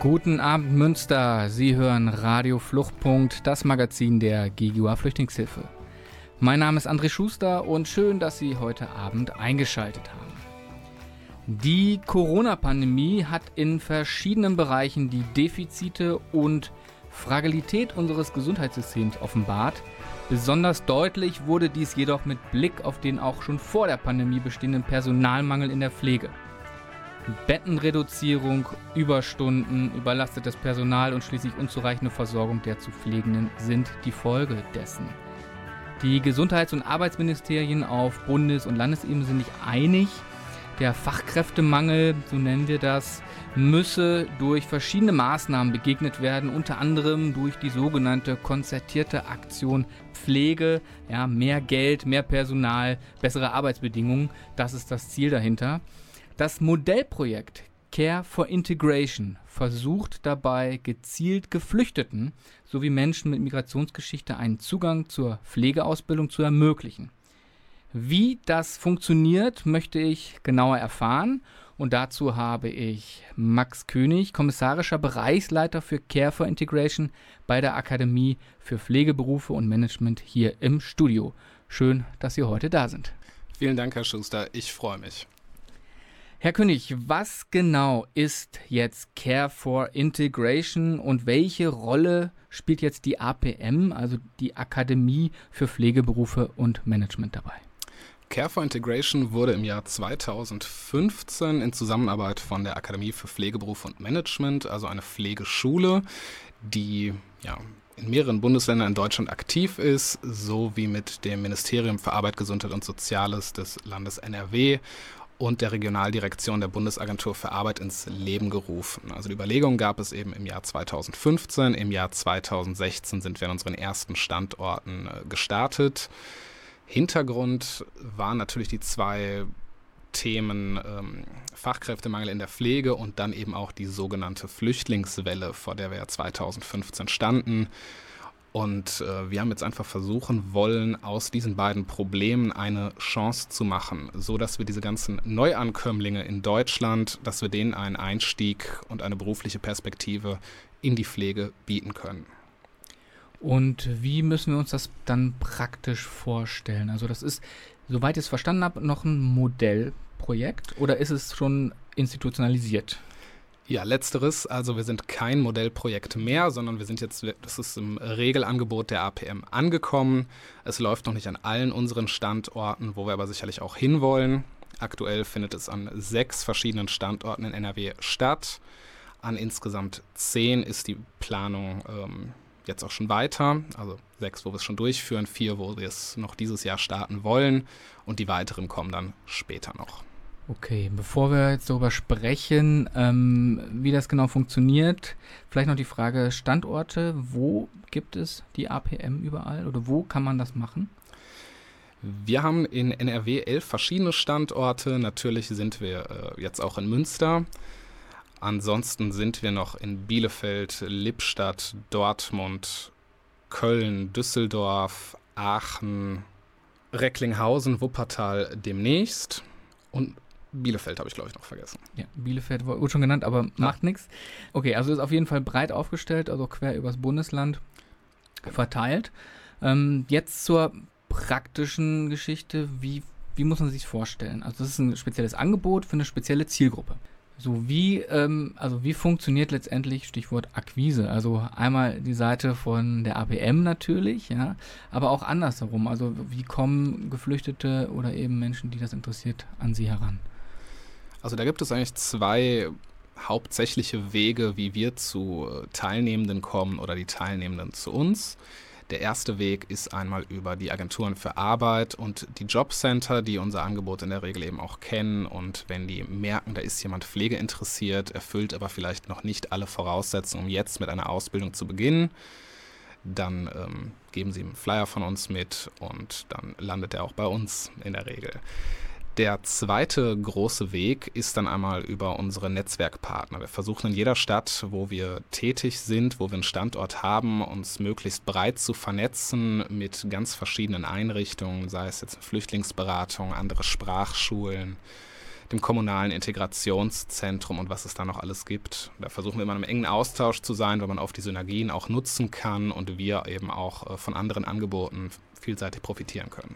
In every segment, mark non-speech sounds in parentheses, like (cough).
Guten Abend Münster, Sie hören Radio Fluchtpunkt, das Magazin der GGUA Flüchtlingshilfe. Mein Name ist André Schuster und schön, dass Sie heute Abend eingeschaltet haben. Die Corona-Pandemie hat in verschiedenen Bereichen die Defizite und Fragilität unseres Gesundheitssystems offenbart. Besonders deutlich wurde dies jedoch mit Blick auf den auch schon vor der Pandemie bestehenden Personalmangel in der Pflege. Bettenreduzierung, Überstunden, überlastetes Personal und schließlich unzureichende Versorgung der zu Pflegenden sind die Folge dessen. Die Gesundheits- und Arbeitsministerien auf Bundes- und Landesebene sind nicht einig. Der Fachkräftemangel, so nennen wir das, müsse durch verschiedene Maßnahmen begegnet werden, unter anderem durch die sogenannte konzertierte Aktion Pflege, ja, mehr Geld, mehr Personal, bessere Arbeitsbedingungen. Das ist das Ziel dahinter. Das Modellprojekt Care for Integration versucht dabei gezielt Geflüchteten sowie Menschen mit Migrationsgeschichte einen Zugang zur Pflegeausbildung zu ermöglichen. Wie das funktioniert, möchte ich genauer erfahren und dazu habe ich Max König, kommissarischer Bereichsleiter für Care for Integration bei der Akademie für Pflegeberufe und Management hier im Studio. Schön, dass Sie heute da sind. Vielen Dank, Herr Schuster. Ich freue mich. Herr König, was genau ist jetzt Care for Integration und welche Rolle spielt jetzt die APM, also die Akademie für Pflegeberufe und Management dabei? Care for Integration wurde im Jahr 2015 in Zusammenarbeit von der Akademie für Pflegeberufe und Management, also eine Pflegeschule, die ja, in mehreren Bundesländern in Deutschland aktiv ist, sowie mit dem Ministerium für Arbeit, Gesundheit und Soziales des Landes NRW und der Regionaldirektion der Bundesagentur für Arbeit ins Leben gerufen. Also die Überlegung gab es eben im Jahr 2015, im Jahr 2016 sind wir an unseren ersten Standorten äh, gestartet. Hintergrund waren natürlich die zwei Themen ähm, Fachkräftemangel in der Pflege und dann eben auch die sogenannte Flüchtlingswelle, vor der wir ja 2015 standen. Und äh, wir haben jetzt einfach versuchen wollen, aus diesen beiden Problemen eine Chance zu machen, so dass wir diese ganzen Neuankömmlinge in Deutschland, dass wir denen einen Einstieg und eine berufliche Perspektive in die Pflege bieten können. Und wie müssen wir uns das dann praktisch vorstellen? Also das ist, soweit ich es verstanden habe, noch ein Modellprojekt oder ist es schon institutionalisiert? Ja, letzteres. Also wir sind kein Modellprojekt mehr, sondern wir sind jetzt, das ist im Regelangebot der APM angekommen. Es läuft noch nicht an allen unseren Standorten, wo wir aber sicherlich auch hinwollen. Aktuell findet es an sechs verschiedenen Standorten in NRW statt. An insgesamt zehn ist die Planung ähm, jetzt auch schon weiter. Also sechs, wo wir es schon durchführen, vier, wo wir es noch dieses Jahr starten wollen und die weiteren kommen dann später noch. Okay, bevor wir jetzt darüber sprechen, ähm, wie das genau funktioniert, vielleicht noch die Frage Standorte. Wo gibt es die APM überall oder wo kann man das machen? Wir haben in NRW elf verschiedene Standorte. Natürlich sind wir äh, jetzt auch in Münster. Ansonsten sind wir noch in Bielefeld, Lippstadt, Dortmund, Köln, Düsseldorf, Aachen, Recklinghausen, Wuppertal demnächst. Und Bielefeld habe ich, glaube ich, noch vergessen. Ja, Bielefeld wurde schon genannt, aber ja. macht nichts. Okay, also ist auf jeden Fall breit aufgestellt, also quer übers Bundesland verteilt. Ähm, jetzt zur praktischen Geschichte. Wie, wie muss man sich vorstellen? Also, das ist ein spezielles Angebot für eine spezielle Zielgruppe. So wie, ähm, also wie funktioniert letztendlich Stichwort Akquise? Also einmal die Seite von der APM natürlich, ja, aber auch andersherum. Also wie kommen Geflüchtete oder eben Menschen, die das interessiert, an sie heran? Also da gibt es eigentlich zwei hauptsächliche Wege, wie wir zu äh, Teilnehmenden kommen oder die Teilnehmenden zu uns. Der erste Weg ist einmal über die Agenturen für Arbeit und die Jobcenter, die unser Angebot in der Regel eben auch kennen. Und wenn die merken, da ist jemand Pflege interessiert, erfüllt aber vielleicht noch nicht alle Voraussetzungen, um jetzt mit einer Ausbildung zu beginnen, dann ähm, geben sie einen Flyer von uns mit und dann landet er auch bei uns in der Regel. Der zweite große Weg ist dann einmal über unsere Netzwerkpartner. Wir versuchen in jeder Stadt, wo wir tätig sind, wo wir einen Standort haben, uns möglichst breit zu vernetzen mit ganz verschiedenen Einrichtungen, sei es jetzt Flüchtlingsberatung, andere Sprachschulen, dem kommunalen Integrationszentrum und was es da noch alles gibt. Da versuchen wir immer im engen Austausch zu sein, weil man auf die Synergien auch nutzen kann und wir eben auch äh, von anderen Angeboten vielseitig profitieren können.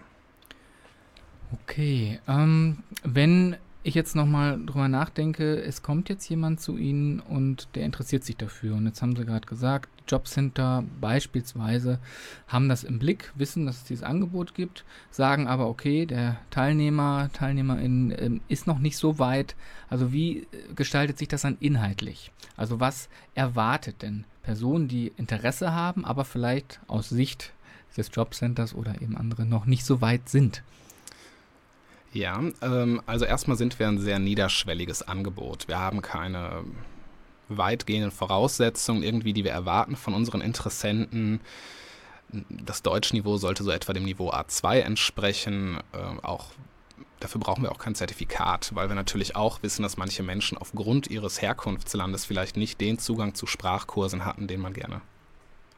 Okay, ähm, wenn ich jetzt nochmal drüber nachdenke, es kommt jetzt jemand zu Ihnen und der interessiert sich dafür. Und jetzt haben Sie gerade gesagt, Jobcenter beispielsweise haben das im Blick, wissen, dass es dieses Angebot gibt, sagen aber, okay, der Teilnehmer, Teilnehmerin ähm, ist noch nicht so weit. Also wie gestaltet sich das dann inhaltlich? Also was erwartet denn Personen, die Interesse haben, aber vielleicht aus Sicht des Jobcenters oder eben andere noch nicht so weit sind? Ja, ähm, also erstmal sind wir ein sehr niederschwelliges Angebot. Wir haben keine weitgehenden Voraussetzungen irgendwie, die wir erwarten von unseren Interessenten. Das Deutschniveau sollte so etwa dem Niveau A2 entsprechen. Äh, auch dafür brauchen wir auch kein Zertifikat, weil wir natürlich auch wissen, dass manche Menschen aufgrund ihres Herkunftslandes vielleicht nicht den Zugang zu Sprachkursen hatten, den man gerne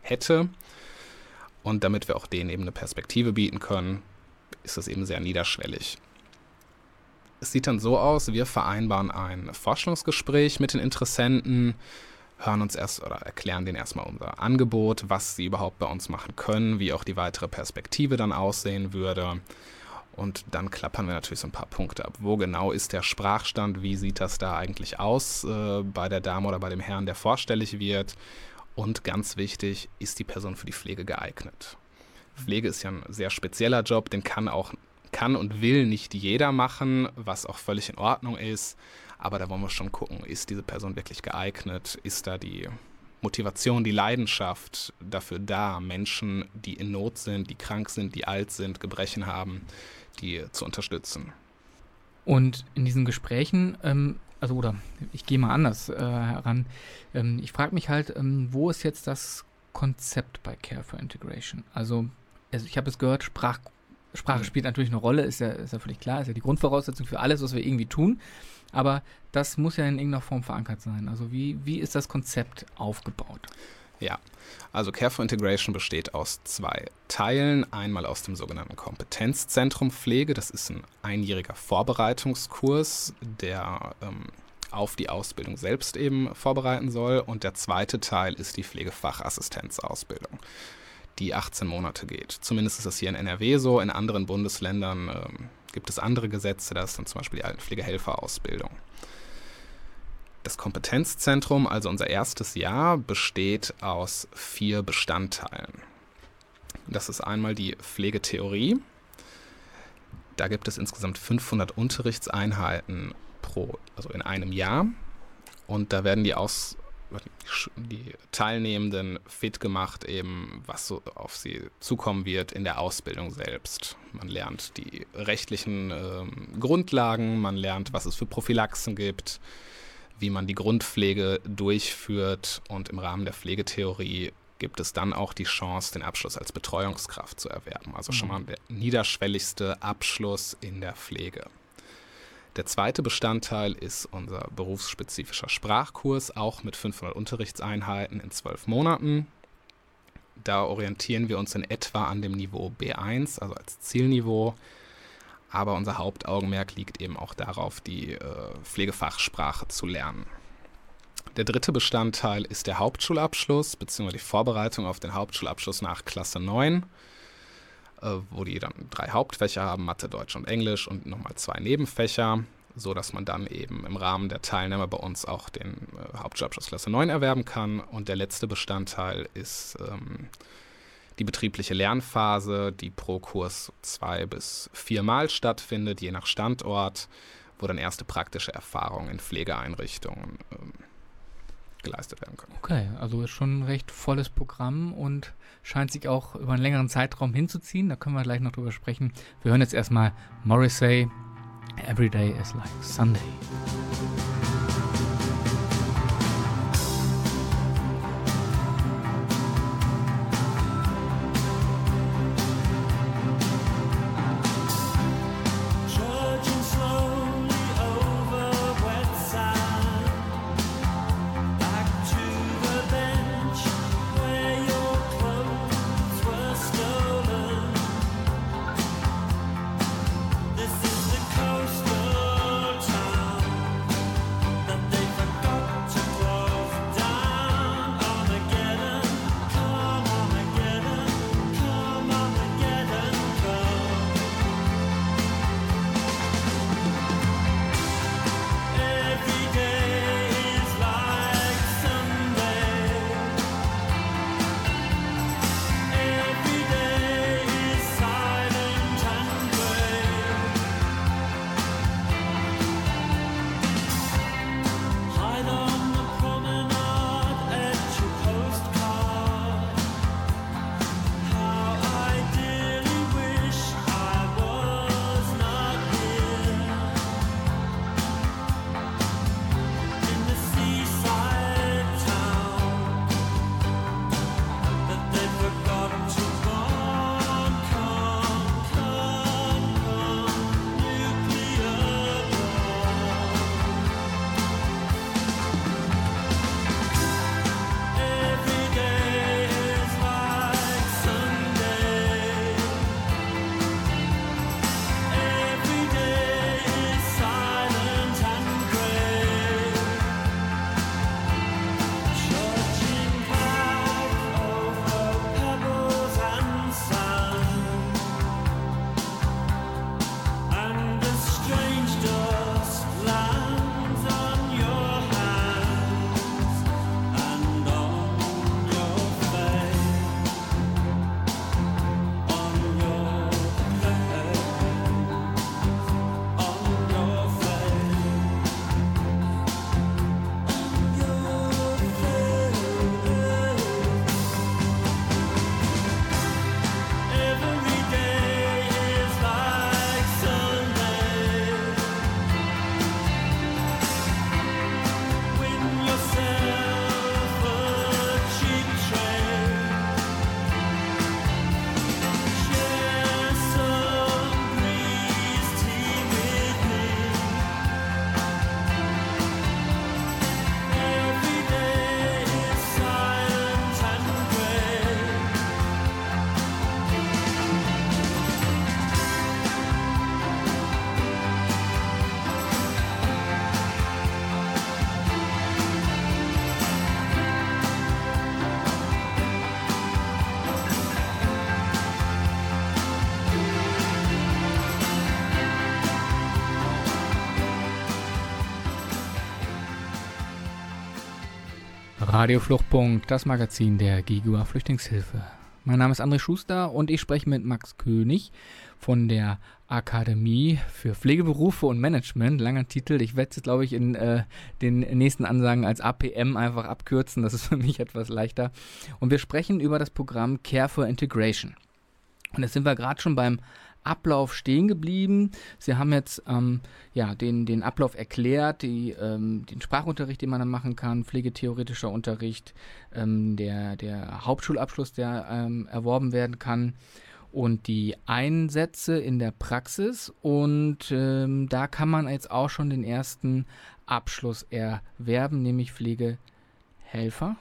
hätte. Und damit wir auch denen eben eine Perspektive bieten können, ist das eben sehr niederschwellig. Es sieht dann so aus, wir vereinbaren ein Forschungsgespräch mit den Interessenten, hören uns erst oder erklären denen erstmal unser Angebot, was sie überhaupt bei uns machen können, wie auch die weitere Perspektive dann aussehen würde. Und dann klappern wir natürlich so ein paar Punkte ab. Wo genau ist der Sprachstand? Wie sieht das da eigentlich aus äh, bei der Dame oder bei dem Herrn, der vorstellig wird? Und ganz wichtig, ist die Person für die Pflege geeignet? Pflege ist ja ein sehr spezieller Job, den kann auch kann und will nicht jeder machen, was auch völlig in Ordnung ist. Aber da wollen wir schon gucken, ist diese Person wirklich geeignet? Ist da die Motivation, die Leidenschaft dafür da, Menschen, die in Not sind, die krank sind, die alt sind, Gebrechen haben, die zu unterstützen? Und in diesen Gesprächen, ähm, also oder ich gehe mal anders äh, heran, ähm, ich frage mich halt, ähm, wo ist jetzt das Konzept bei Care for Integration? Also, also ich habe es gehört, Sprach Sprache spielt natürlich eine Rolle, ist ja, ist ja völlig klar, ist ja die Grundvoraussetzung für alles, was wir irgendwie tun. Aber das muss ja in irgendeiner Form verankert sein. Also wie, wie ist das Konzept aufgebaut? Ja, also Care for Integration besteht aus zwei Teilen. Einmal aus dem sogenannten Kompetenzzentrum Pflege. Das ist ein einjähriger Vorbereitungskurs, der ähm, auf die Ausbildung selbst eben vorbereiten soll. Und der zweite Teil ist die Pflegefachassistenzausbildung die 18 Monate geht. Zumindest ist das hier in NRW so. In anderen Bundesländern ähm, gibt es andere Gesetze, da ist dann zum Beispiel die Altenpflegehelferausbildung. Das Kompetenzzentrum, also unser erstes Jahr, besteht aus vier Bestandteilen. Das ist einmal die Pflegetheorie. Da gibt es insgesamt 500 Unterrichtseinheiten pro, also in einem Jahr. Und da werden die aus, die Teilnehmenden fit gemacht, eben was so auf sie zukommen wird in der Ausbildung selbst. Man lernt die rechtlichen ähm, Grundlagen, man lernt, was es für Prophylaxen gibt, wie man die Grundpflege durchführt und im Rahmen der Pflegetheorie gibt es dann auch die Chance, den Abschluss als Betreuungskraft zu erwerben. Also schon mhm. mal der niederschwelligste Abschluss in der Pflege. Der zweite Bestandteil ist unser berufsspezifischer Sprachkurs, auch mit 500 Unterrichtseinheiten in zwölf Monaten. Da orientieren wir uns in etwa an dem Niveau B1, also als Zielniveau. Aber unser Hauptaugenmerk liegt eben auch darauf, die äh, Pflegefachsprache zu lernen. Der dritte Bestandteil ist der Hauptschulabschluss bzw. die Vorbereitung auf den Hauptschulabschluss nach Klasse 9. Äh, wo die dann drei Hauptfächer haben, Mathe, Deutsch und Englisch und nochmal zwei Nebenfächer, so dass man dann eben im Rahmen der Teilnehmer bei uns auch den äh, Hauptschulabschluss Klasse 9 erwerben kann. Und der letzte Bestandteil ist ähm, die betriebliche Lernphase, die pro Kurs zwei bis viermal stattfindet, je nach Standort, wo dann erste praktische Erfahrungen in Pflegeeinrichtungen ähm, geleistet werden können. Okay, also ist schon ein recht volles Programm und scheint sich auch über einen längeren Zeitraum hinzuziehen. Da können wir gleich noch drüber sprechen. Wir hören jetzt erstmal Morrissey, Every Day is Like Sunday. Radio Fluchtpunkt, das Magazin der GIGUA Flüchtlingshilfe. Mein Name ist André Schuster und ich spreche mit Max König von der Akademie für Pflegeberufe und Management. Langer Titel. Ich werde es, glaube ich, in äh, den nächsten Ansagen als APM einfach abkürzen. Das ist für mich (laughs) etwas leichter. Und wir sprechen über das Programm Care for Integration. Und jetzt sind wir gerade schon beim Ablauf stehen geblieben. Sie haben jetzt ähm, ja, den, den Ablauf erklärt, die, ähm, den Sprachunterricht, den man dann machen kann, pflegetheoretischer Unterricht, ähm, der, der Hauptschulabschluss, der ähm, erworben werden kann und die Einsätze in der Praxis. Und ähm, da kann man jetzt auch schon den ersten Abschluss erwerben, nämlich Pflegehelfer.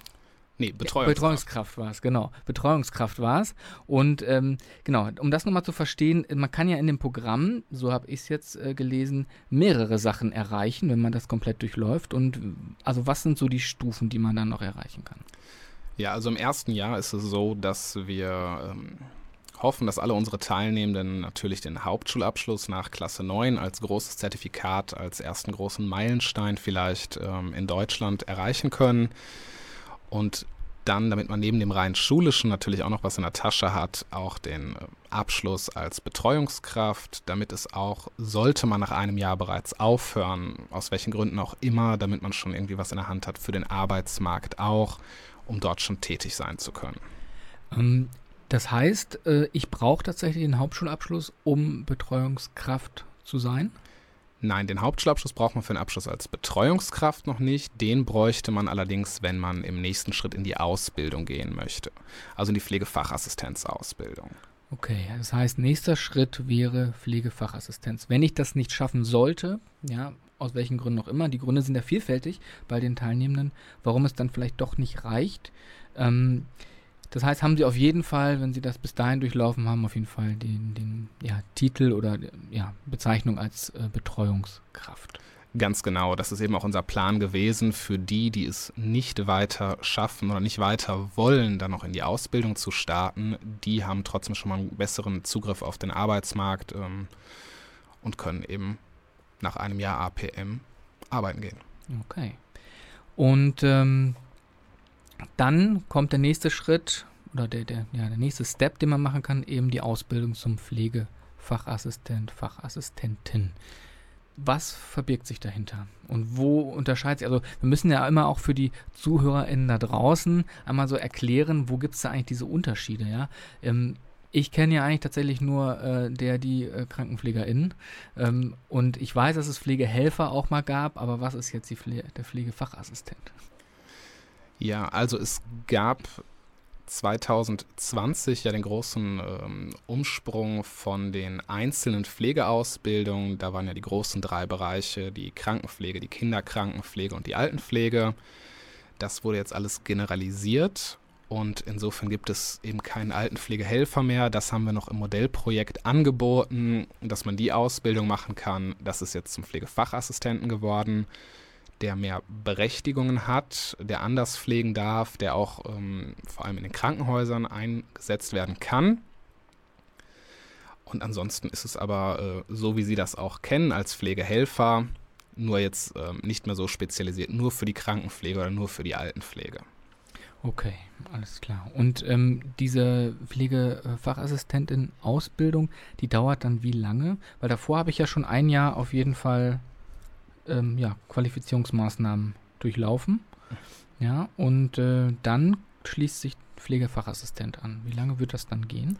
Nee, Betreuungskraft. Betreuungskraft war es, genau. Betreuungskraft war es. Und ähm, genau, um das nochmal zu verstehen, man kann ja in dem Programm, so habe ich es jetzt äh, gelesen, mehrere Sachen erreichen, wenn man das komplett durchläuft. Und also was sind so die Stufen, die man dann noch erreichen kann? Ja, also im ersten Jahr ist es so, dass wir ähm, hoffen, dass alle unsere Teilnehmenden natürlich den Hauptschulabschluss nach Klasse 9 als großes Zertifikat, als ersten großen Meilenstein vielleicht ähm, in Deutschland erreichen können. Und dann, damit man neben dem rein schulischen natürlich auch noch was in der Tasche hat, auch den Abschluss als Betreuungskraft, damit es auch, sollte man nach einem Jahr bereits aufhören, aus welchen Gründen auch immer, damit man schon irgendwie was in der Hand hat für den Arbeitsmarkt auch, um dort schon tätig sein zu können. Ähm, das heißt, äh, ich brauche tatsächlich den Hauptschulabschluss, um Betreuungskraft zu sein? Nein, den Hauptschulabschluss braucht man für den Abschluss als Betreuungskraft noch nicht. Den bräuchte man allerdings, wenn man im nächsten Schritt in die Ausbildung gehen möchte. Also in die Pflegefachassistenzausbildung. Okay, das heißt, nächster Schritt wäre Pflegefachassistenz. Wenn ich das nicht schaffen sollte, ja, aus welchen Gründen auch immer, die Gründe sind ja vielfältig bei den Teilnehmenden, warum es dann vielleicht doch nicht reicht. Ähm, das heißt, haben Sie auf jeden Fall, wenn Sie das bis dahin durchlaufen haben, auf jeden Fall den, den ja, Titel oder ja, Bezeichnung als äh, Betreuungskraft. Ganz genau, das ist eben auch unser Plan gewesen für die, die es nicht weiter schaffen oder nicht weiter wollen, dann noch in die Ausbildung zu starten. Die haben trotzdem schon mal einen besseren Zugriff auf den Arbeitsmarkt ähm, und können eben nach einem Jahr APM arbeiten gehen. Okay. Und ähm, dann kommt der nächste Schritt oder der, der, ja, der nächste Step, den man machen kann, eben die Ausbildung zum Pflegefachassistent, Fachassistentin. Was verbirgt sich dahinter? Und wo unterscheidet sich, also wir müssen ja immer auch für die ZuhörerInnen da draußen einmal so erklären, wo gibt es da eigentlich diese Unterschiede, ja? Ähm, ich kenne ja eigentlich tatsächlich nur äh, der, die äh, KrankenpflegerInnen. Ähm, und ich weiß, dass es Pflegehelfer auch mal gab, aber was ist jetzt Pfle der Pflegefachassistent? Ja, also es gab 2020 ja den großen ähm, Umsprung von den einzelnen Pflegeausbildungen. Da waren ja die großen drei Bereiche, die Krankenpflege, die Kinderkrankenpflege und die Altenpflege. Das wurde jetzt alles generalisiert und insofern gibt es eben keinen Altenpflegehelfer mehr. Das haben wir noch im Modellprojekt angeboten, dass man die Ausbildung machen kann. Das ist jetzt zum Pflegefachassistenten geworden der mehr Berechtigungen hat, der anders pflegen darf, der auch ähm, vor allem in den Krankenhäusern eingesetzt werden kann. Und ansonsten ist es aber äh, so, wie Sie das auch kennen als Pflegehelfer, nur jetzt ähm, nicht mehr so spezialisiert, nur für die Krankenpflege oder nur für die Altenpflege. Okay, alles klar. Und ähm, diese Pflegefachassistentin-Ausbildung, die dauert dann wie lange? Weil davor habe ich ja schon ein Jahr auf jeden Fall ähm, ja, Qualifizierungsmaßnahmen durchlaufen. Ja, und äh, dann schließt sich Pflegefachassistent an. Wie lange wird das dann gehen?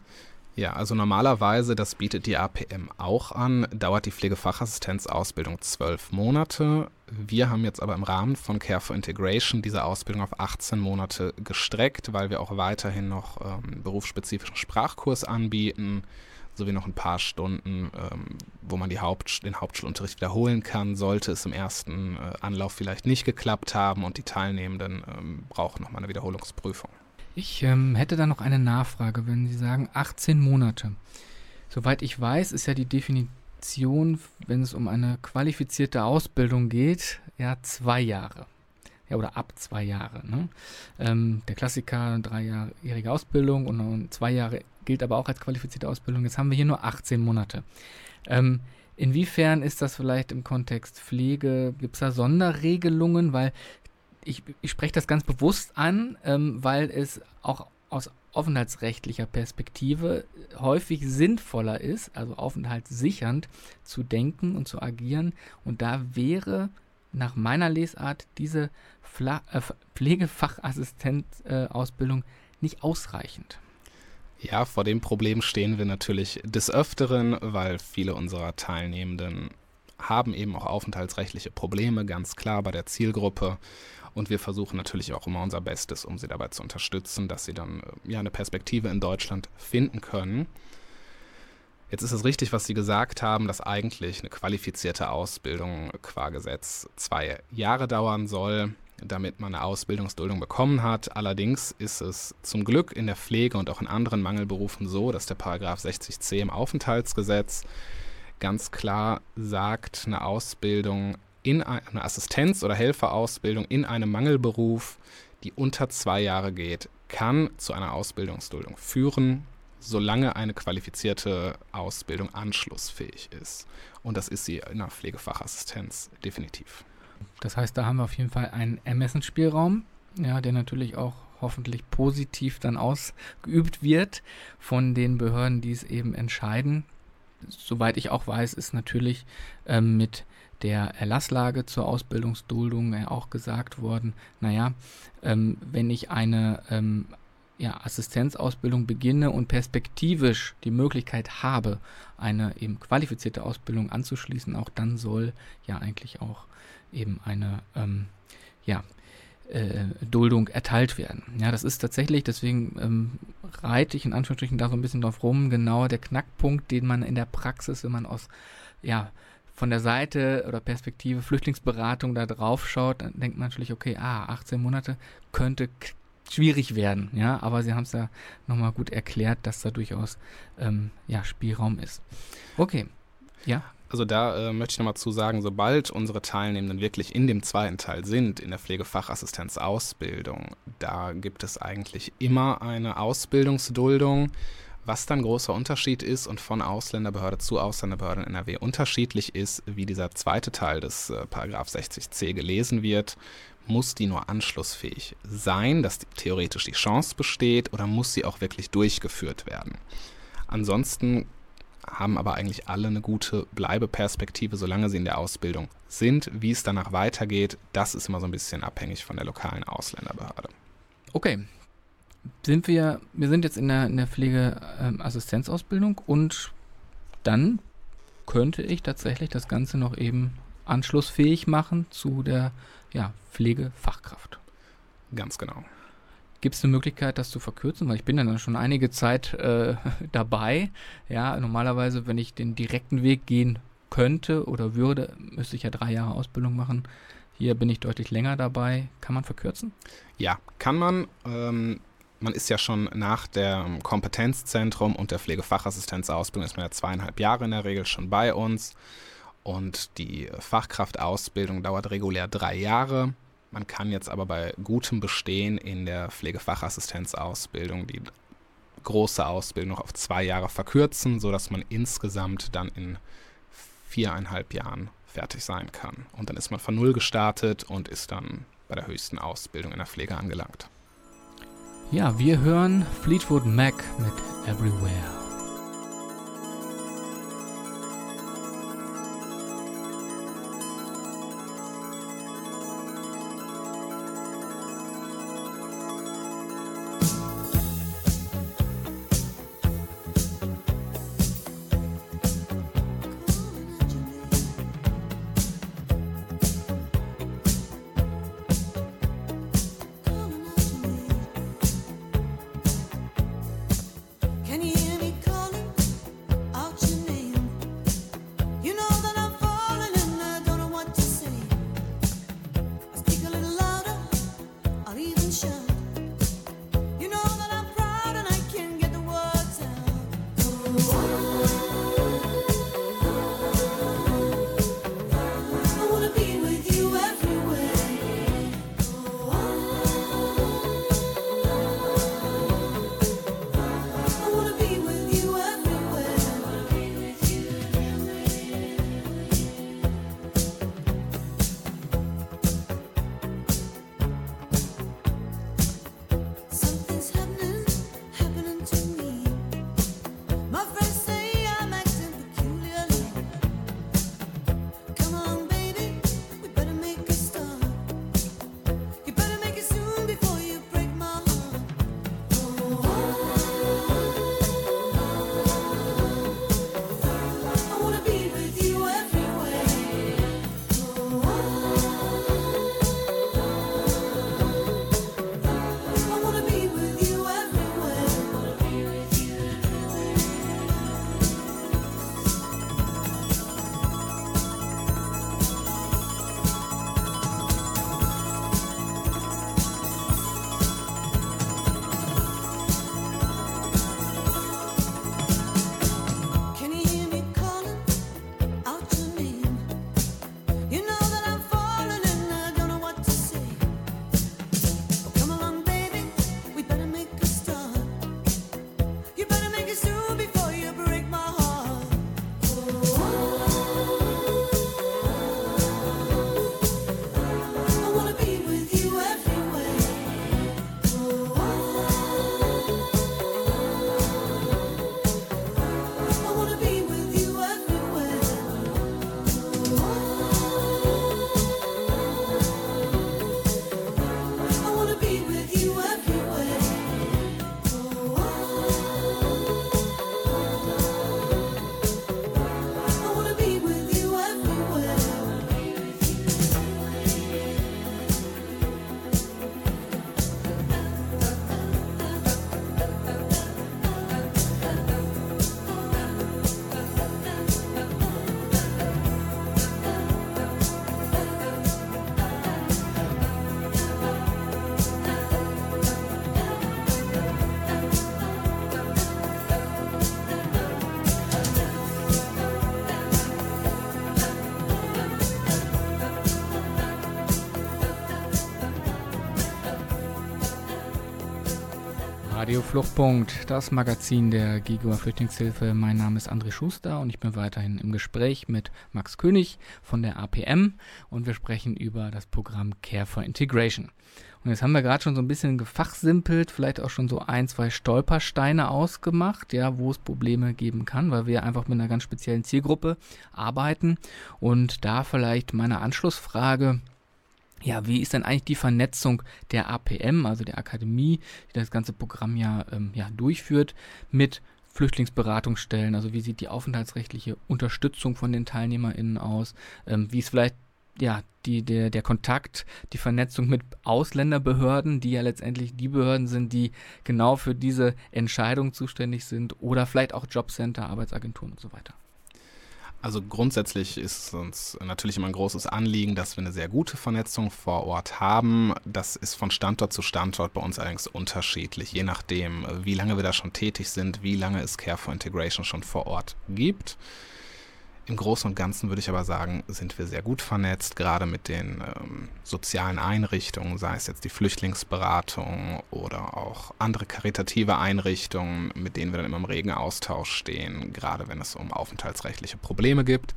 Ja, also normalerweise, das bietet die APM auch an, dauert die Pflegefachassistenzausbildung zwölf Monate. Wir haben jetzt aber im Rahmen von Care for Integration diese Ausbildung auf 18 Monate gestreckt, weil wir auch weiterhin noch ähm, berufsspezifischen Sprachkurs anbieten sowie noch ein paar Stunden, ähm, wo man Haupt, den Hauptschulunterricht wiederholen kann, sollte es im ersten äh, Anlauf vielleicht nicht geklappt haben und die Teilnehmenden ähm, brauchen nochmal eine Wiederholungsprüfung. Ich ähm, hätte da noch eine Nachfrage, wenn Sie sagen 18 Monate. Soweit ich weiß, ist ja die Definition, wenn es um eine qualifizierte Ausbildung geht, ja zwei Jahre. Ja, oder ab zwei Jahre. Ne? Ähm, der Klassiker, dreijährige Ausbildung und zwei Jahre gilt aber auch als qualifizierte Ausbildung. Jetzt haben wir hier nur 18 Monate. Ähm, inwiefern ist das vielleicht im Kontext Pflege? Gibt es da Sonderregelungen? Weil ich, ich spreche das ganz bewusst an, ähm, weil es auch aus aufenthaltsrechtlicher Perspektive häufig sinnvoller ist, also aufenthaltssichernd zu denken und zu agieren. Und da wäre nach meiner Lesart diese äh, Pflegefachassistent-Ausbildung äh, nicht ausreichend. Ja, vor dem Problem stehen wir natürlich des Öfteren, weil viele unserer Teilnehmenden haben eben auch aufenthaltsrechtliche Probleme, ganz klar bei der Zielgruppe. Und wir versuchen natürlich auch immer unser Bestes, um sie dabei zu unterstützen, dass sie dann äh, ja eine Perspektive in Deutschland finden können. Jetzt ist es richtig, was Sie gesagt haben, dass eigentlich eine qualifizierte Ausbildung qua Gesetz zwei Jahre dauern soll damit man eine Ausbildungsduldung bekommen hat. Allerdings ist es zum Glück in der Pflege und auch in anderen Mangelberufen so, dass der Paragraph 60c im Aufenthaltsgesetz ganz klar sagt, eine Ausbildung in eine Assistenz- oder Helferausbildung in einem Mangelberuf, die unter zwei Jahre geht, kann zu einer Ausbildungsduldung führen, solange eine qualifizierte Ausbildung anschlussfähig ist. Und das ist sie in der Pflegefachassistenz definitiv. Das heißt, da haben wir auf jeden Fall einen Ermessensspielraum, ja, der natürlich auch hoffentlich positiv dann ausgeübt wird von den Behörden, die es eben entscheiden. Soweit ich auch weiß, ist natürlich ähm, mit der Erlasslage zur Ausbildungsduldung auch gesagt worden, naja, ähm, wenn ich eine ähm, ja, Assistenzausbildung beginne und perspektivisch die Möglichkeit habe, eine eben qualifizierte Ausbildung anzuschließen, auch dann soll ja eigentlich auch eben eine ähm, ja, äh, Duldung erteilt werden. Ja, das ist tatsächlich, deswegen ähm, reite ich in Anführungsstrichen da so ein bisschen drauf rum, genau der Knackpunkt, den man in der Praxis, wenn man aus ja, von der Seite oder Perspektive Flüchtlingsberatung da drauf schaut, dann denkt man natürlich, okay, ah, 18 Monate könnte schwierig werden, ja, aber sie haben es ja nochmal gut erklärt, dass da durchaus ähm, ja, Spielraum ist. Okay, ja. Also da äh, möchte ich nochmal zu sagen, sobald unsere Teilnehmenden wirklich in dem zweiten Teil sind, in der Pflegefachassistenzausbildung, da gibt es eigentlich immer eine Ausbildungsduldung. Was dann großer Unterschied ist und von Ausländerbehörde zu Ausländerbehörde in NRW unterschiedlich ist, wie dieser zweite Teil des äh, Paragraph 60c gelesen wird, muss die nur anschlussfähig sein, dass die, theoretisch die Chance besteht oder muss sie auch wirklich durchgeführt werden. Ansonsten haben aber eigentlich alle eine gute Bleibeperspektive, solange sie in der Ausbildung sind. Wie es danach weitergeht, das ist immer so ein bisschen abhängig von der lokalen Ausländerbehörde. Okay, sind wir, wir sind jetzt in der, in der Pflegeassistenzausbildung ähm, und dann könnte ich tatsächlich das Ganze noch eben anschlussfähig machen zu der ja, Pflegefachkraft. Ganz genau. Gibt es eine Möglichkeit, das zu verkürzen? Weil ich bin dann schon einige Zeit äh, (laughs) dabei. Ja, normalerweise, wenn ich den direkten Weg gehen könnte oder würde, müsste ich ja drei Jahre Ausbildung machen. Hier bin ich deutlich länger dabei. Kann man verkürzen? Ja, kann man. Ähm, man ist ja schon nach dem Kompetenzzentrum und der Pflegefachassistenzausbildung ist man ja zweieinhalb Jahre in der Regel schon bei uns. Und die Fachkraftausbildung dauert regulär drei Jahre. Man kann jetzt aber bei gutem Bestehen in der Pflegefachassistenzausbildung die große Ausbildung noch auf zwei Jahre verkürzen, sodass man insgesamt dann in viereinhalb Jahren fertig sein kann. Und dann ist man von Null gestartet und ist dann bei der höchsten Ausbildung in der Pflege angelangt. Ja, wir hören Fleetwood Mac mit Everywhere. Radio Fluchtpunkt, das Magazin der Gigua Flüchtlingshilfe. Mein Name ist André Schuster und ich bin weiterhin im Gespräch mit Max König von der APM und wir sprechen über das Programm Care for Integration. Und jetzt haben wir gerade schon so ein bisschen gefachsimpelt, vielleicht auch schon so ein, zwei Stolpersteine ausgemacht, ja, wo es Probleme geben kann, weil wir einfach mit einer ganz speziellen Zielgruppe arbeiten. Und da vielleicht meine Anschlussfrage, ja, wie ist denn eigentlich die Vernetzung der APM, also der Akademie, die das ganze Programm ja, ähm, ja durchführt, mit Flüchtlingsberatungsstellen? Also wie sieht die aufenthaltsrechtliche Unterstützung von den TeilnehmerInnen aus? Ähm, wie ist vielleicht ja, die, der, der Kontakt, die Vernetzung mit Ausländerbehörden, die ja letztendlich die Behörden sind, die genau für diese Entscheidung zuständig sind oder vielleicht auch Jobcenter, Arbeitsagenturen und so weiter. Also grundsätzlich ist es uns natürlich immer ein großes Anliegen, dass wir eine sehr gute Vernetzung vor Ort haben. Das ist von Standort zu Standort bei uns allerdings unterschiedlich, je nachdem, wie lange wir da schon tätig sind, wie lange es Care for Integration schon vor Ort gibt. Im Großen und Ganzen würde ich aber sagen, sind wir sehr gut vernetzt, gerade mit den ähm, sozialen Einrichtungen, sei es jetzt die Flüchtlingsberatung oder auch andere karitative Einrichtungen, mit denen wir dann immer im regen Austausch stehen, gerade wenn es um aufenthaltsrechtliche Probleme gibt.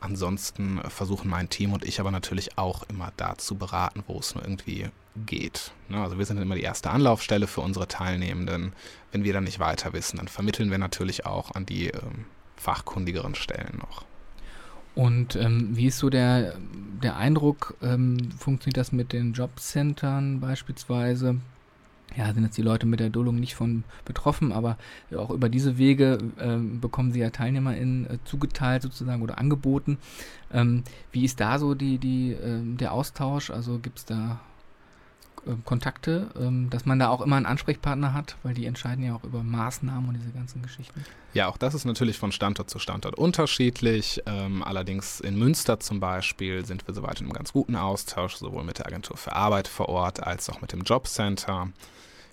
Ansonsten versuchen mein Team und ich aber natürlich auch immer da zu beraten, wo es nur irgendwie geht. Ne, also wir sind immer die erste Anlaufstelle für unsere Teilnehmenden. Wenn wir dann nicht weiter wissen, dann vermitteln wir natürlich auch an die ähm, fachkundigeren Stellen noch. Und ähm, wie ist so der, der Eindruck, ähm, funktioniert das mit den Jobcentern beispielsweise? Ja, sind jetzt die Leute mit der Duldung nicht von betroffen, aber auch über diese Wege ähm, bekommen sie ja TeilnehmerInnen äh, zugeteilt sozusagen oder angeboten. Ähm, wie ist da so die, die, äh, der Austausch? Also gibt es da äh, Kontakte, ähm, dass man da auch immer einen Ansprechpartner hat, weil die entscheiden ja auch über Maßnahmen und diese ganzen Geschichten. Ja, auch das ist natürlich von Standort zu Standort unterschiedlich. Ähm, allerdings in Münster zum Beispiel sind wir soweit in einem ganz guten Austausch, sowohl mit der Agentur für Arbeit vor Ort als auch mit dem Jobcenter.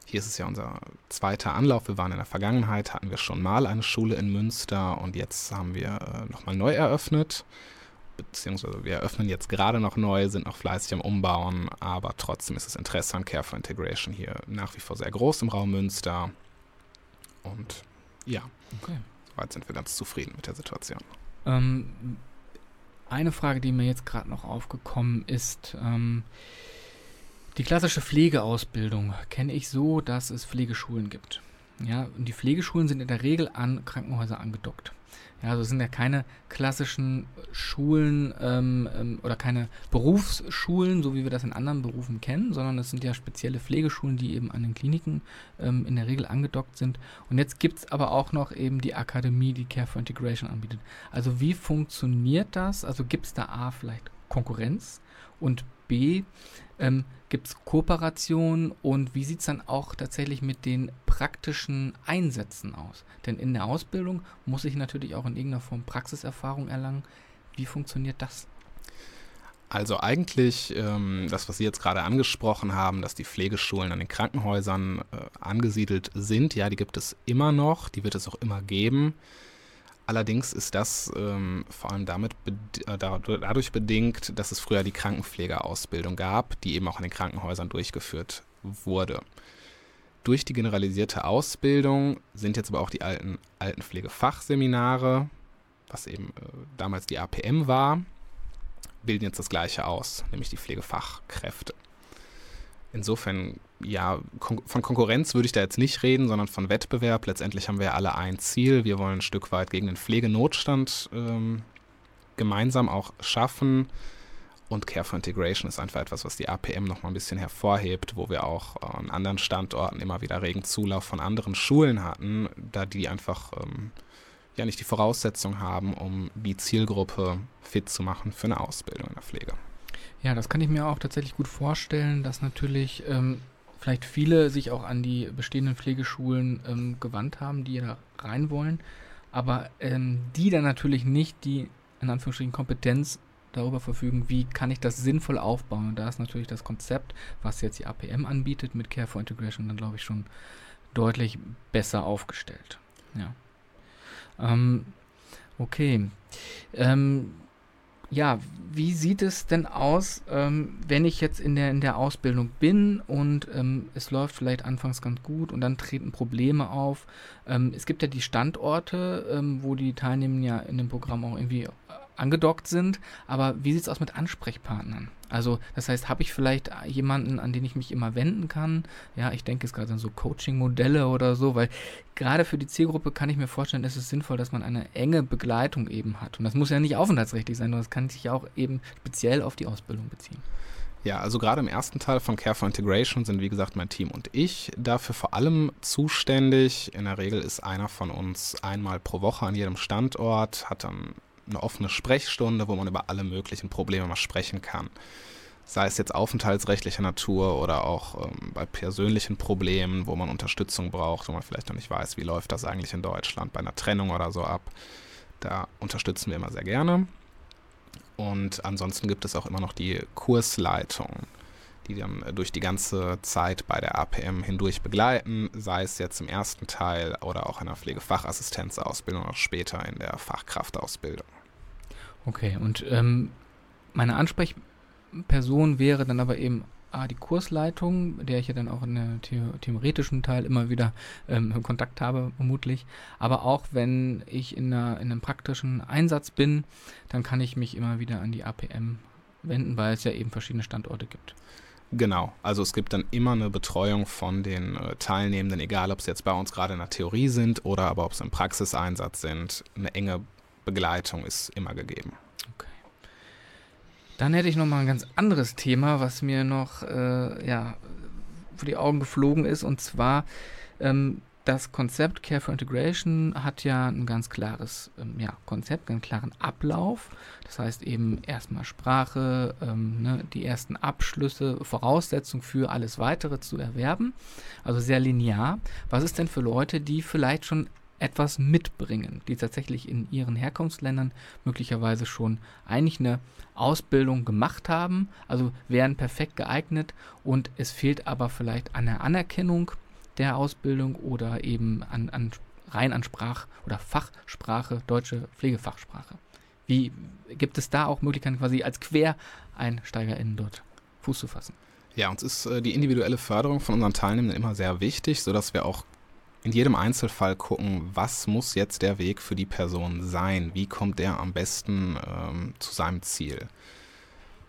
Hier ist es ja unser zweiter Anlauf. Wir waren in der Vergangenheit, hatten wir schon mal eine Schule in Münster und jetzt haben wir äh, nochmal neu eröffnet beziehungsweise wir eröffnen jetzt gerade noch neu, sind noch fleißig am Umbauen, aber trotzdem ist das Interesse an Care for Integration hier nach wie vor sehr groß im Raum Münster. Und ja, okay. soweit sind wir ganz zufrieden mit der Situation. Ähm, eine Frage, die mir jetzt gerade noch aufgekommen ist, ähm, die klassische Pflegeausbildung kenne ich so, dass es Pflegeschulen gibt. Ja, und die Pflegeschulen sind in der Regel an Krankenhäuser angedockt. Ja, also es sind ja keine klassischen Schulen ähm, ähm, oder keine Berufsschulen, so wie wir das in anderen Berufen kennen, sondern es sind ja spezielle Pflegeschulen, die eben an den Kliniken ähm, in der Regel angedockt sind. Und jetzt gibt es aber auch noch eben die Akademie, die Care for Integration anbietet. Also wie funktioniert das? Also gibt es da A vielleicht Konkurrenz und B, ähm, Gibt es Kooperationen und wie sieht es dann auch tatsächlich mit den praktischen Einsätzen aus? Denn in der Ausbildung muss ich natürlich auch in irgendeiner Form Praxiserfahrung erlangen. Wie funktioniert das? Also eigentlich ähm, das, was Sie jetzt gerade angesprochen haben, dass die Pflegeschulen an den Krankenhäusern äh, angesiedelt sind, ja, die gibt es immer noch, die wird es auch immer geben. Allerdings ist das ähm, vor allem damit äh, dadurch bedingt, dass es früher die Krankenpflegeausbildung gab, die eben auch in den Krankenhäusern durchgeführt wurde. Durch die generalisierte Ausbildung sind jetzt aber auch die alten Altenpflegefachseminare, was eben äh, damals die APM war, bilden jetzt das gleiche aus, nämlich die Pflegefachkräfte. Insofern, ja, kon von Konkurrenz würde ich da jetzt nicht reden, sondern von Wettbewerb. Letztendlich haben wir alle ein Ziel. Wir wollen ein Stück weit gegen den Pflegenotstand ähm, gemeinsam auch schaffen. Und Care for Integration ist einfach etwas, was die APM noch mal ein bisschen hervorhebt, wo wir auch an anderen Standorten immer wieder regen Zulauf von anderen Schulen hatten, da die einfach ähm, ja nicht die Voraussetzung haben, um die Zielgruppe fit zu machen für eine Ausbildung in der Pflege. Ja, das kann ich mir auch tatsächlich gut vorstellen, dass natürlich ähm, vielleicht viele sich auch an die bestehenden Pflegeschulen ähm, gewandt haben, die da rein wollen, aber ähm, die dann natürlich nicht die in Anführungsstrichen Kompetenz darüber verfügen, wie kann ich das sinnvoll aufbauen. Und da ist natürlich das Konzept, was jetzt die APM anbietet mit Care for Integration, dann glaube ich schon deutlich besser aufgestellt. Ja. Ähm, okay. Ähm, ja, wie sieht es denn aus, ähm, wenn ich jetzt in der, in der Ausbildung bin und ähm, es läuft vielleicht anfangs ganz gut und dann treten Probleme auf? Ähm, es gibt ja die Standorte, ähm, wo die Teilnehmer ja in dem Programm auch irgendwie äh, angedockt sind, aber wie sieht es aus mit Ansprechpartnern? Also, das heißt, habe ich vielleicht jemanden, an den ich mich immer wenden kann? Ja, ich denke es gerade an so Coaching-Modelle oder so, weil gerade für die Zielgruppe kann ich mir vorstellen, ist es sinnvoll, dass man eine enge Begleitung eben hat. Und das muss ja nicht aufenthaltsrechtlich sein, sondern das kann sich ja auch eben speziell auf die Ausbildung beziehen. Ja, also gerade im ersten Teil von Care for Integration sind, wie gesagt, mein Team und ich dafür vor allem zuständig. In der Regel ist einer von uns einmal pro Woche an jedem Standort, hat dann eine offene Sprechstunde, wo man über alle möglichen Probleme mal sprechen kann. Sei es jetzt aufenthaltsrechtlicher Natur oder auch ähm, bei persönlichen Problemen, wo man Unterstützung braucht, wo man vielleicht noch nicht weiß, wie läuft das eigentlich in Deutschland bei einer Trennung oder so ab. Da unterstützen wir immer sehr gerne. Und ansonsten gibt es auch immer noch die Kursleitung, die dann durch die ganze Zeit bei der APM hindurch begleiten, sei es jetzt im ersten Teil oder auch in der Pflegefachassistenzausbildung oder später in der Fachkraftausbildung. Okay, und ähm, meine Ansprechperson wäre dann aber eben ah, die Kursleitung, der ich ja dann auch in der The theoretischen Teil immer wieder ähm, Kontakt habe, vermutlich. Aber auch wenn ich in, einer, in einem praktischen Einsatz bin, dann kann ich mich immer wieder an die APM wenden, weil es ja eben verschiedene Standorte gibt. Genau, also es gibt dann immer eine Betreuung von den äh, Teilnehmenden, egal ob sie jetzt bei uns gerade in der Theorie sind oder aber ob sie im Praxiseinsatz sind. Eine enge Begleitung ist immer gegeben. Okay. Dann hätte ich noch mal ein ganz anderes Thema, was mir noch äh, ja, vor die Augen geflogen ist. Und zwar ähm, das Konzept Care for Integration hat ja ein ganz klares ähm, ja, Konzept, einen klaren Ablauf. Das heißt eben erstmal Sprache, ähm, ne, die ersten Abschlüsse, Voraussetzung für alles weitere zu erwerben. Also sehr linear. Was ist denn für Leute, die vielleicht schon etwas mitbringen, die tatsächlich in ihren Herkunftsländern möglicherweise schon eigentlich eine Ausbildung gemacht haben, also wären perfekt geeignet und es fehlt aber vielleicht an der Anerkennung der Ausbildung oder eben an, an rein an Sprach- oder Fachsprache, deutsche Pflegefachsprache. Wie gibt es da auch Möglichkeiten, quasi als QuereinsteigerInnen dort Fuß zu fassen? Ja, uns ist äh, die individuelle Förderung von unseren Teilnehmenden immer sehr wichtig, sodass wir auch in jedem Einzelfall gucken, was muss jetzt der Weg für die Person sein? Wie kommt der am besten ähm, zu seinem Ziel?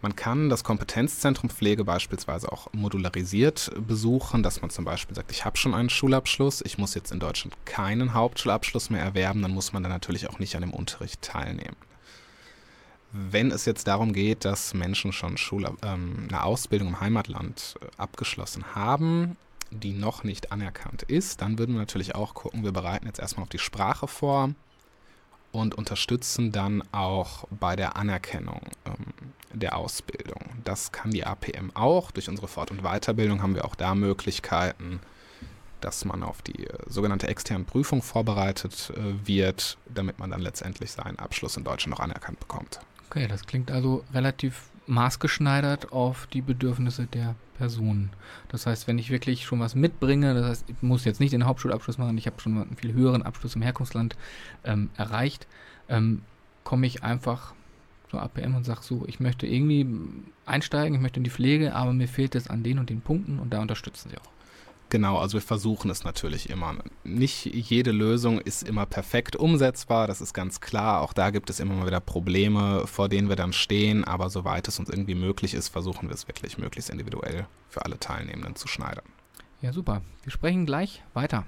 Man kann das Kompetenzzentrum Pflege beispielsweise auch modularisiert besuchen, dass man zum Beispiel sagt, ich habe schon einen Schulabschluss, ich muss jetzt in Deutschland keinen Hauptschulabschluss mehr erwerben, dann muss man dann natürlich auch nicht an dem Unterricht teilnehmen. Wenn es jetzt darum geht, dass Menschen schon Schule, ähm, eine Ausbildung im Heimatland äh, abgeschlossen haben die noch nicht anerkannt ist, dann würden wir natürlich auch gucken, wir bereiten jetzt erstmal auf die Sprache vor und unterstützen dann auch bei der Anerkennung ähm, der Ausbildung. Das kann die APM auch. Durch unsere Fort- und Weiterbildung haben wir auch da Möglichkeiten, dass man auf die äh, sogenannte externe Prüfung vorbereitet äh, wird, damit man dann letztendlich seinen Abschluss in Deutschland noch anerkannt bekommt. Okay, das klingt also relativ maßgeschneidert auf die Bedürfnisse der Personen. Das heißt, wenn ich wirklich schon was mitbringe, das heißt, ich muss jetzt nicht den Hauptschulabschluss machen, ich habe schon einen viel höheren Abschluss im Herkunftsland ähm, erreicht, ähm, komme ich einfach zur APM und sage so, ich möchte irgendwie einsteigen, ich möchte in die Pflege, aber mir fehlt es an den und den Punkten und da unterstützen sie auch. Genau, also wir versuchen es natürlich immer. Nicht jede Lösung ist immer perfekt umsetzbar, das ist ganz klar. Auch da gibt es immer mal wieder Probleme, vor denen wir dann stehen, aber soweit es uns irgendwie möglich ist, versuchen wir es wirklich möglichst individuell für alle Teilnehmenden zu schneidern. Ja, super. Wir sprechen gleich weiter.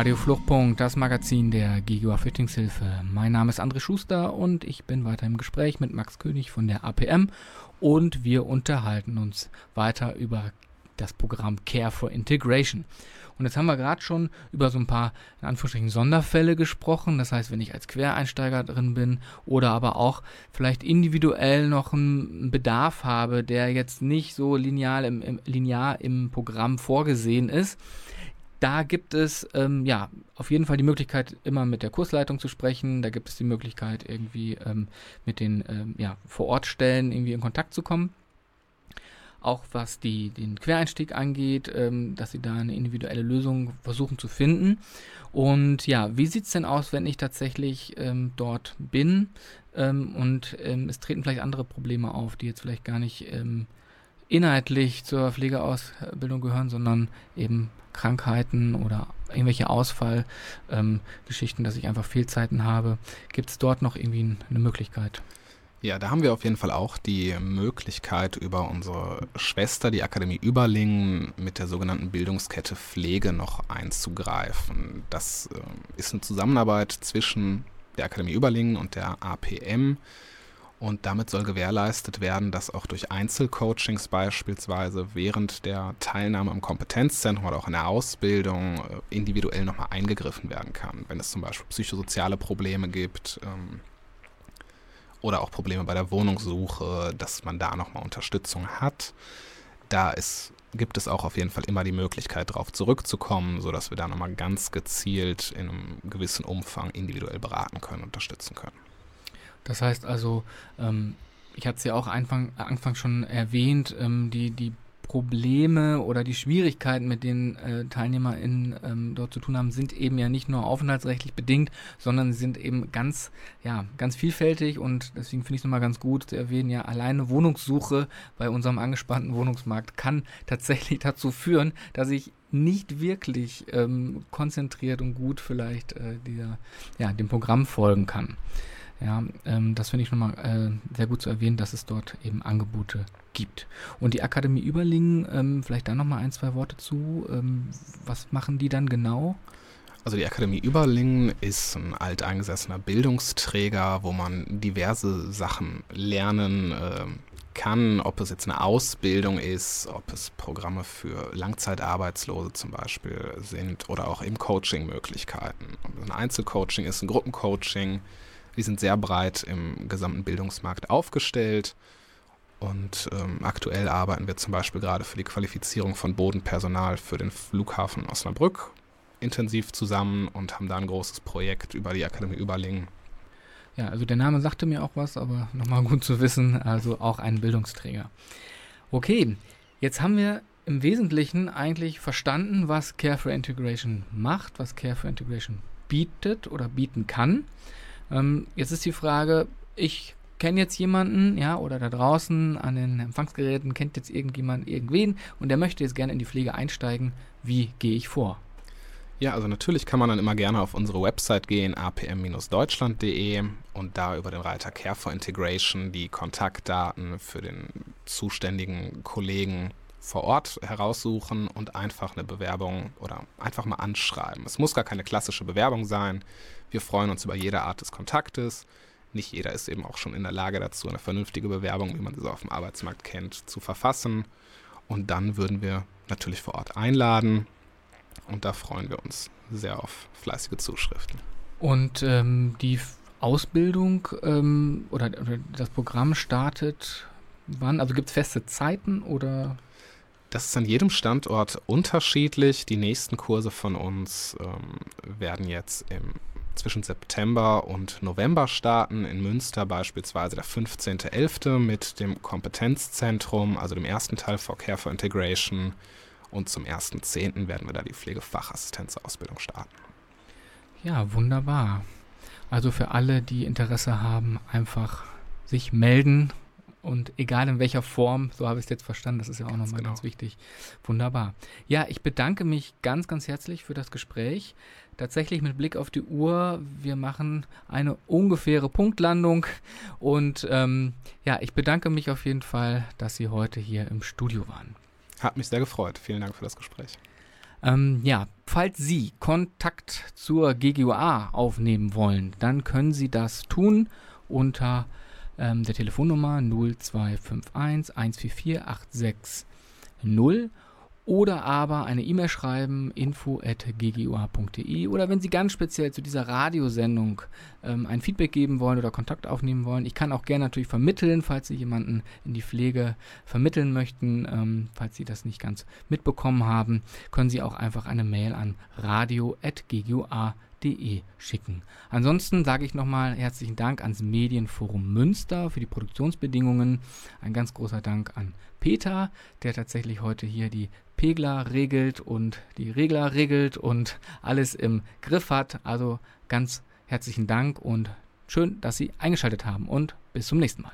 Radio Fluchtpunkt, das Magazin der Gigua Flüchtlingshilfe. Mein Name ist André Schuster und ich bin weiter im Gespräch mit Max König von der APM und wir unterhalten uns weiter über das Programm Care for Integration. Und jetzt haben wir gerade schon über so ein paar, in Anführungsstrichen, Sonderfälle gesprochen. Das heißt, wenn ich als Quereinsteiger drin bin oder aber auch vielleicht individuell noch einen Bedarf habe, der jetzt nicht so linear im, im, linear im Programm vorgesehen ist, da gibt es ähm, ja auf jeden Fall die Möglichkeit, immer mit der Kursleitung zu sprechen. Da gibt es die Möglichkeit, irgendwie ähm, mit den ähm, ja, Vorortstellen irgendwie in Kontakt zu kommen. Auch was die, den Quereinstieg angeht, ähm, dass sie da eine individuelle Lösung versuchen zu finden. Und ja, wie sieht es denn aus, wenn ich tatsächlich ähm, dort bin ähm, und ähm, es treten vielleicht andere Probleme auf, die jetzt vielleicht gar nicht inhaltlich zur Pflegeausbildung gehören, sondern eben Krankheiten oder irgendwelche Ausfallgeschichten, dass ich einfach Fehlzeiten habe. Gibt es dort noch irgendwie eine Möglichkeit? Ja, da haben wir auf jeden Fall auch die Möglichkeit, über unsere Schwester, die Akademie Überlingen, mit der sogenannten Bildungskette Pflege noch einzugreifen. Das äh, ist eine Zusammenarbeit zwischen der Akademie Überlingen und der APM. Und damit soll gewährleistet werden, dass auch durch Einzelcoachings beispielsweise während der Teilnahme im Kompetenzzentrum oder auch in der Ausbildung äh, individuell nochmal eingegriffen werden kann. Wenn es zum Beispiel psychosoziale Probleme gibt, ähm, oder auch Probleme bei der Wohnungssuche, dass man da nochmal Unterstützung hat. Da ist, gibt es auch auf jeden Fall immer die Möglichkeit, darauf zurückzukommen, sodass wir da nochmal ganz gezielt in einem gewissen Umfang individuell beraten können, unterstützen können. Das heißt also, ähm, ich hatte es ja auch Anfang, äh, Anfang schon erwähnt, ähm, die, die Probleme oder die Schwierigkeiten, mit denen äh, TeilnehmerInnen ähm, dort zu tun haben, sind eben ja nicht nur aufenthaltsrechtlich bedingt, sondern sie sind eben ganz, ja, ganz vielfältig und deswegen finde ich es nochmal ganz gut zu erwähnen, ja, alleine Wohnungssuche bei unserem angespannten Wohnungsmarkt kann (laughs) tatsächlich dazu führen, dass ich nicht wirklich ähm, konzentriert und gut vielleicht äh, dieser, ja, dem Programm folgen kann. Ja, ähm, das finde ich nochmal äh, sehr gut zu erwähnen, dass es dort eben Angebote gibt. Und die Akademie Überlingen, ähm, vielleicht da nochmal ein, zwei Worte zu. Ähm, was machen die dann genau? Also die Akademie Überlingen ist ein alteingesessener Bildungsträger, wo man diverse Sachen lernen äh, kann, ob es jetzt eine Ausbildung ist, ob es Programme für Langzeitarbeitslose zum Beispiel sind oder auch eben Coaching-Möglichkeiten. Ob es ein Einzelcoaching ist, ein Gruppencoaching. Die sind sehr breit im gesamten Bildungsmarkt aufgestellt. Und ähm, aktuell arbeiten wir zum Beispiel gerade für die Qualifizierung von Bodenpersonal für den Flughafen Osnabrück intensiv zusammen und haben da ein großes Projekt über die Akademie Überlingen. Ja, also der Name sagte mir auch was, aber nochmal gut zu wissen, also auch ein Bildungsträger. Okay, jetzt haben wir im Wesentlichen eigentlich verstanden, was Care for Integration macht, was Care for Integration bietet oder bieten kann. Ähm, jetzt ist die Frage, ich kenne jetzt jemanden, ja, oder da draußen an den Empfangsgeräten kennt jetzt irgendjemand irgendwen und der möchte jetzt gerne in die Pflege einsteigen. Wie gehe ich vor? Ja, also natürlich kann man dann immer gerne auf unsere Website gehen, apm-deutschland.de und da über den Reiter Care for Integration die Kontaktdaten für den zuständigen Kollegen vor Ort heraussuchen und einfach eine Bewerbung oder einfach mal anschreiben. Es muss gar keine klassische Bewerbung sein. Wir freuen uns über jede Art des Kontaktes. Nicht jeder ist eben auch schon in der Lage dazu, eine vernünftige Bewerbung, wie man sie so auf dem Arbeitsmarkt kennt, zu verfassen. Und dann würden wir natürlich vor Ort einladen. Und da freuen wir uns sehr auf fleißige Zuschriften. Und ähm, die Ausbildung ähm, oder, oder das Programm startet wann? Also gibt es feste Zeiten oder? Das ist an jedem Standort unterschiedlich. Die nächsten Kurse von uns ähm, werden jetzt im, zwischen September und November starten. In Münster beispielsweise der 15.11. mit dem Kompetenzzentrum, also dem ersten Teil for Care for Integration. Und zum 1.10. werden wir da die Pflegefachassistenzausbildung starten. Ja, wunderbar. Also für alle, die Interesse haben, einfach sich melden und egal in welcher Form, so habe ich es jetzt verstanden, das ist ja auch nochmal genau. ganz wichtig. Wunderbar. Ja, ich bedanke mich ganz, ganz herzlich für das Gespräch. Tatsächlich mit Blick auf die Uhr, wir machen eine ungefähre Punktlandung und ähm, ja, ich bedanke mich auf jeden Fall, dass Sie heute hier im Studio waren. Hat mich sehr gefreut. Vielen Dank für das Gespräch. Ähm, ja, falls Sie Kontakt zur GGUA aufnehmen wollen, dann können Sie das tun unter ähm, der Telefonnummer 0251 144 860 oder aber eine E-Mail schreiben info.ggua.de oder wenn Sie ganz speziell zu dieser Radiosendung ähm, ein Feedback geben wollen oder Kontakt aufnehmen wollen. Ich kann auch gerne natürlich vermitteln, falls Sie jemanden in die Pflege vermitteln möchten, ähm, falls Sie das nicht ganz mitbekommen haben, können Sie auch einfach eine Mail an radio.ggua.de schicken. Ansonsten sage ich nochmal herzlichen Dank ans Medienforum Münster für die Produktionsbedingungen. Ein ganz großer Dank an Peter, der tatsächlich heute hier die Pegler regelt und die Regler regelt und alles im Griff hat. Also ganz herzlichen Dank und schön, dass Sie eingeschaltet haben und bis zum nächsten Mal.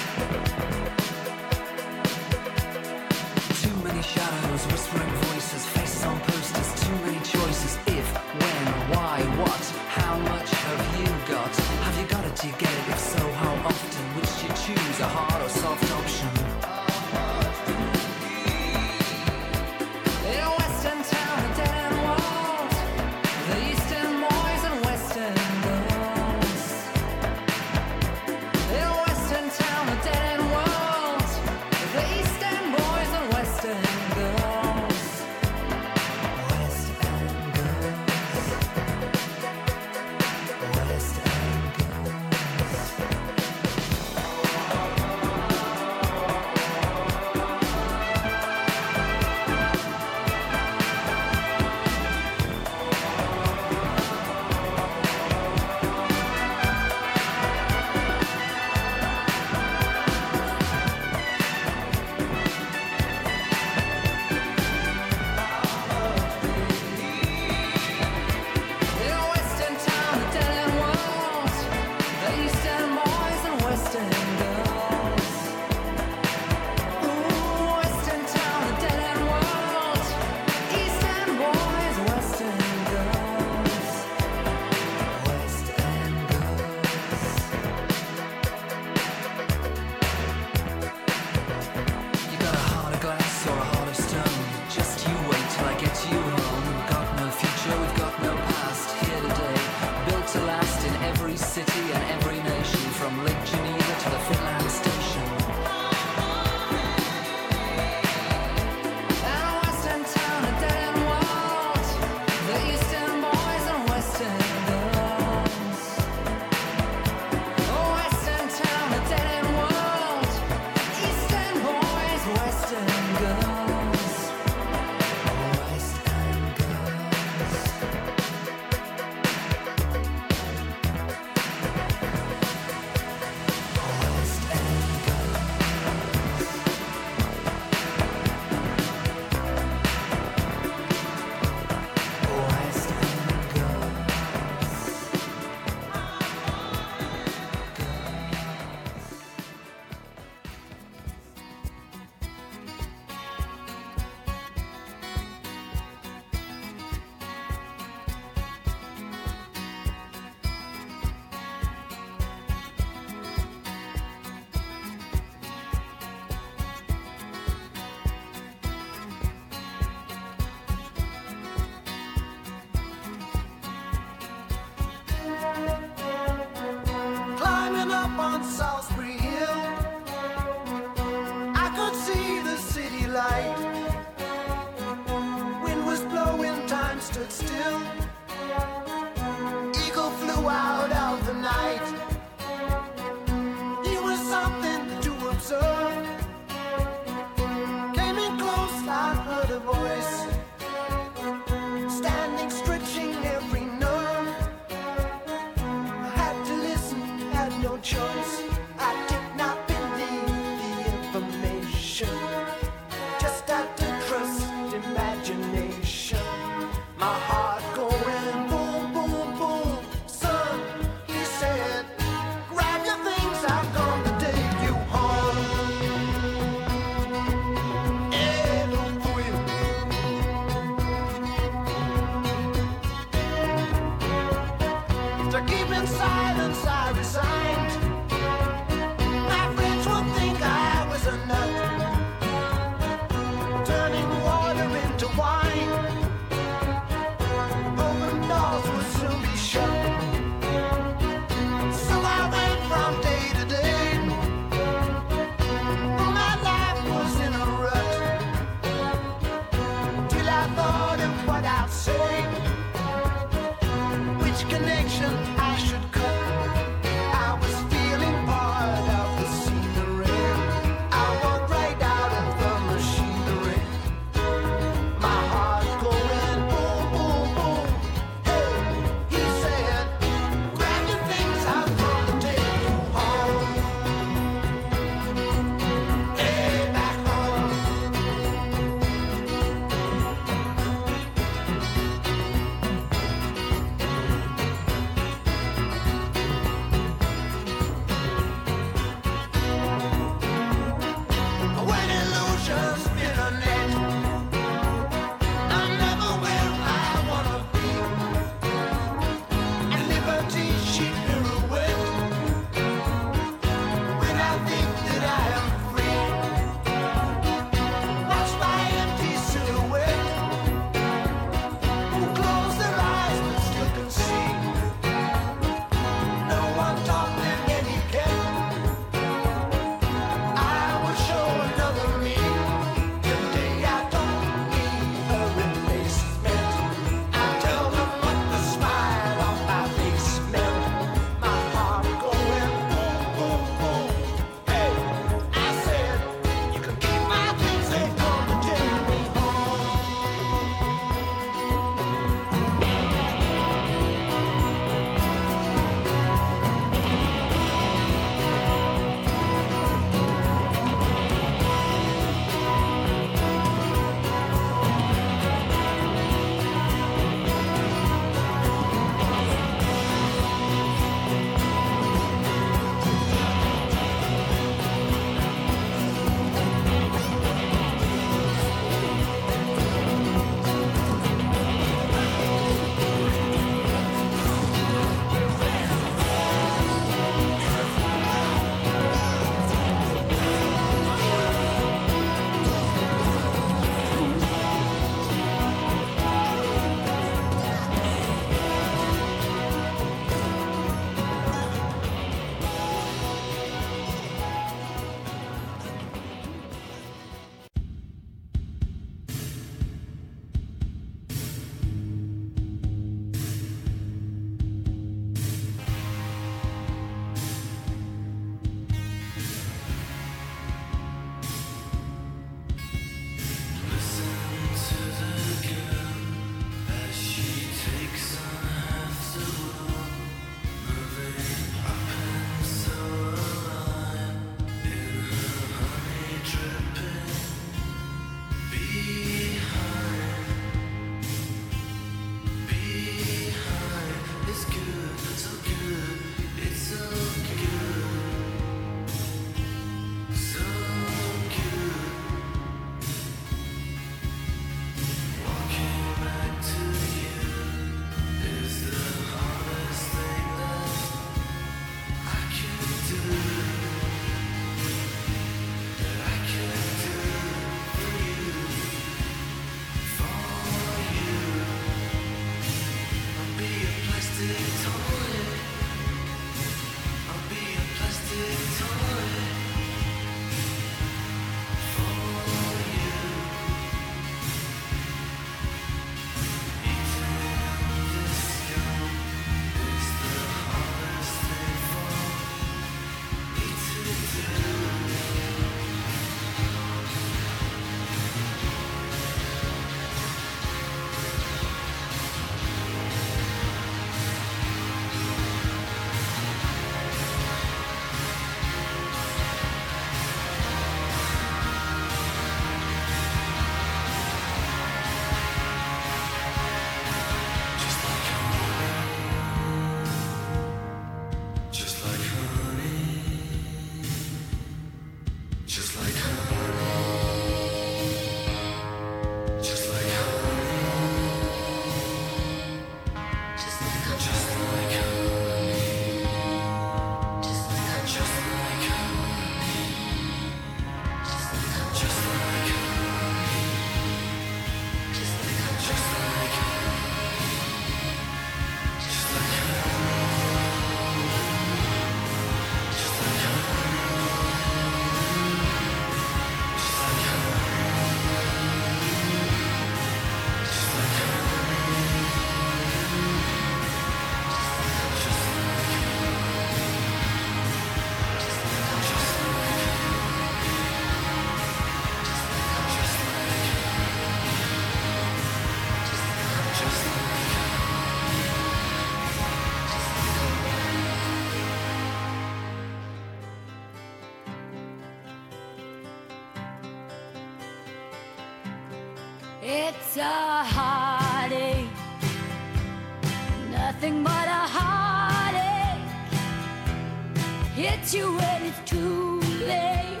Hits you when it's too late.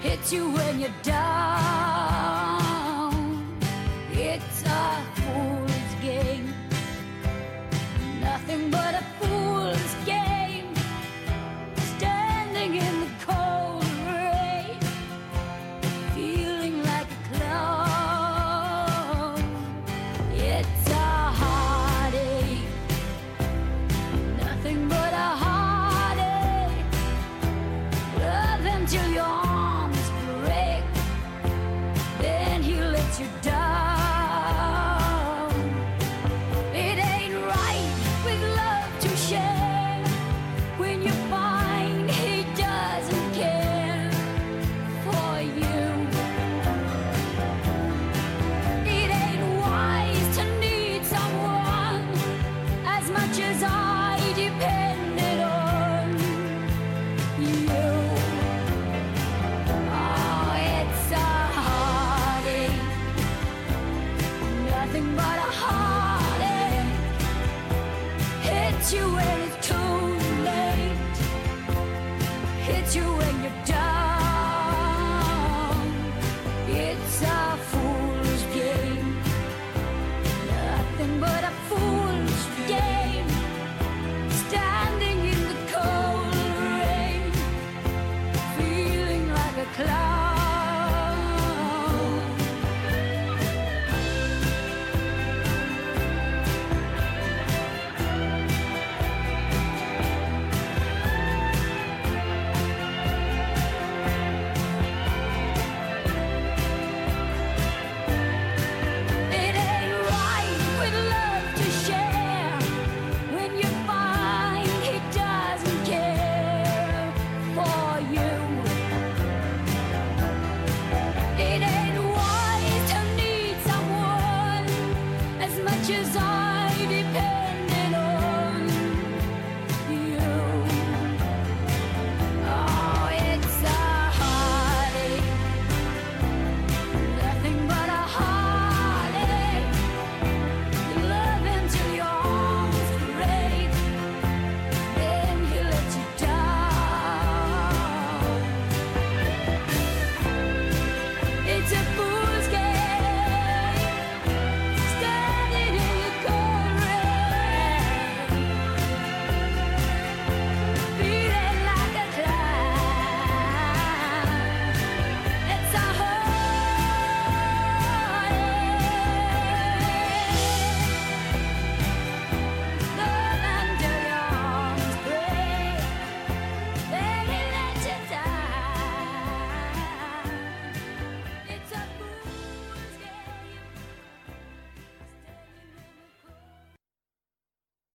Hits you when you're down.